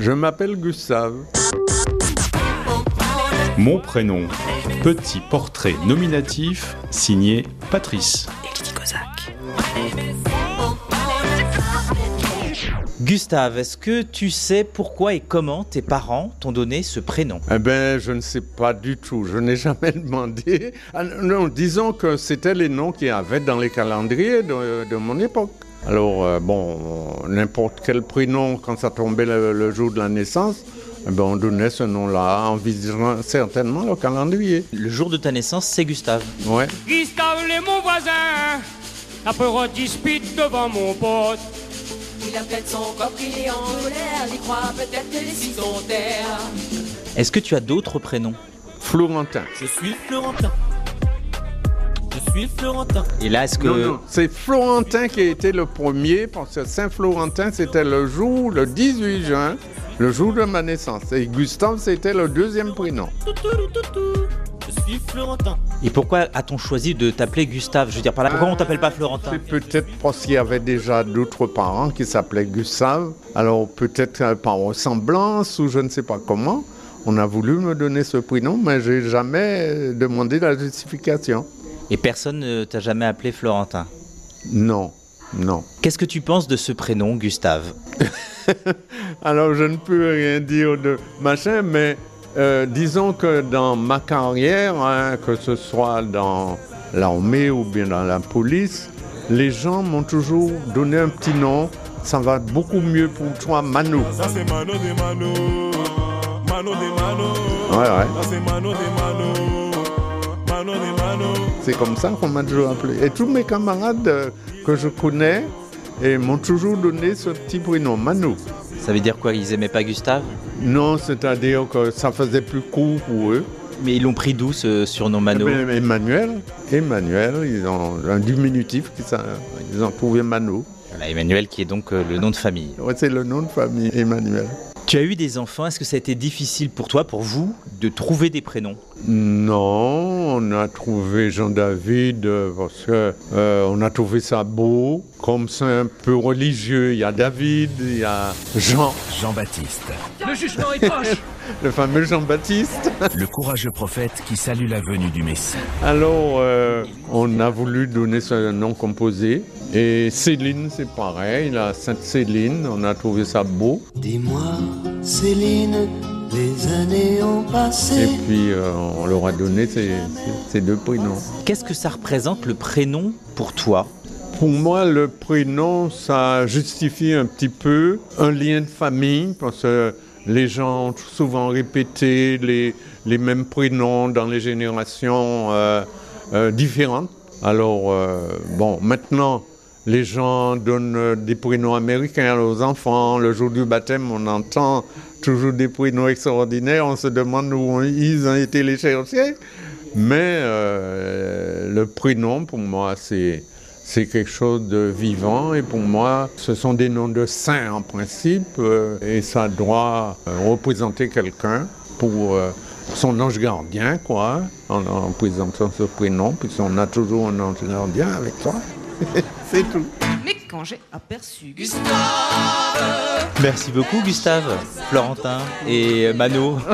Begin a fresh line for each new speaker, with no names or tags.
Je m'appelle Gustave.
Mon prénom, petit portrait nominatif signé Patrice.
Gustave, est-ce que tu sais pourquoi et comment tes parents t'ont donné ce prénom?
Eh bien, je ne sais pas du tout. Je n'ai jamais demandé. Ah, non, disons que c'était les noms qu'il y avait dans les calendriers de, de mon époque. Alors, euh, bon, n'importe quel prénom, quand ça tombait le, le jour de la naissance, eh ben, on donnait ce nom-là en visitant certainement le calendrier.
Le jour de ta naissance, c'est Gustave.
Ouais.
Gustave est mon voisin, la peur dispute devant mon pote.
Il a peut-être son corps il est en colère, il croit peut-être que les six sont terre.
Est-ce que tu as d'autres prénoms?
Florentin.
Je suis Florentin. Je suis Florentin.
Et là, est-ce que...
Non, non, c'est Florentin qui a été le premier, parce que Saint-Florentin, c'était le jour, le 18 juin, le jour de ma naissance. Et Gustave, c'était le deuxième prénom.
Je suis Florentin.
Et pourquoi a-t-on choisi de t'appeler Gustave? Je veux dire par là, pourquoi on t'appelle pas Florentin?
C'est peut-être parce qu'il y avait déjà d'autres parents qui s'appelaient Gustave. Alors peut-être par ressemblance ou je ne sais pas comment. On a voulu me donner ce prénom, mais j'ai jamais demandé la justification.
Et personne ne t'a jamais appelé Florentin?
Non, non.
Qu'est-ce que tu penses de ce prénom, Gustave?
Alors je ne peux rien dire de machin, mais euh, disons que dans ma carrière, hein, que ce soit dans l'armée ou bien dans la police, les gens m'ont toujours donné un petit nom. Ça va beaucoup mieux pour toi, Mano.
Ça c'est Mano de Mano. Mano de Mano.
Ouais, ouais.
Ça c'est Mano de Mano.
C'est comme ça qu'on m'a toujours appelé. Et tous mes camarades euh, que je connais et m'ont toujours donné ce petit prénom, Mano.
Ça veut dire quoi Ils aimaient pas Gustave?
Non, c'est-à-dire que ça faisait plus court pour eux.
Mais ils l'ont pris d'où ce surnom Mano?
Eh ben, Emmanuel, Emmanuel, ils ont un diminutif, ils ont trouvé Mano.
Voilà, Emmanuel qui est donc euh, le nom de famille.
Ouais, c'est le nom de famille, Emmanuel.
Tu as eu des enfants, est-ce que ça a été difficile pour toi, pour vous, de trouver des prénoms?
Non, on a trouvé Jean-David euh, parce que euh, on a trouvé ça beau. Comme c'est un peu religieux, il y a David, il y a Jean,
Jean-Baptiste,
Le jugement est proche.
le fameux Jean-Baptiste.
le courageux prophète qui salue la venue du Messie.
Alors, euh, on a voulu donner ce nom composé. Et Céline, c'est pareil, la Sainte Céline, on a trouvé ça beau.
Dis-moi, Céline, les années ont
Et
passé.
puis, euh, on leur a donné ces, ces- ces deux prénoms.
Qu'est-ce que ça représente le prénom pour toi?
Pour moi, le prénom, ça justifie un petit peu un lien de famille, parce que les gens ont souvent répété les, mêmes prénoms dans les générations euh, euh, différentes. Alors, euh, bon, maintenant, les gens donnent des prénoms américains aux enfants. Le jour du baptême, on entend toujours des prénoms extraordinaires. On se demande où ils ont été les chercher. Mais le prénom, pour moi, c'est c'est quelque chose de vivant et pour moi, ce sont des noms de saints en principe euh, et ça doit euh, représenter quelqu'un pour euh, son ange gardien, quoi, en, en présentant ce prénom, puisqu'on a toujours un ange gardien avec soi. c'est tout.
Mais quand j'ai aperçu Gustave,
Merci beaucoup Gustave, Florentin et Mano.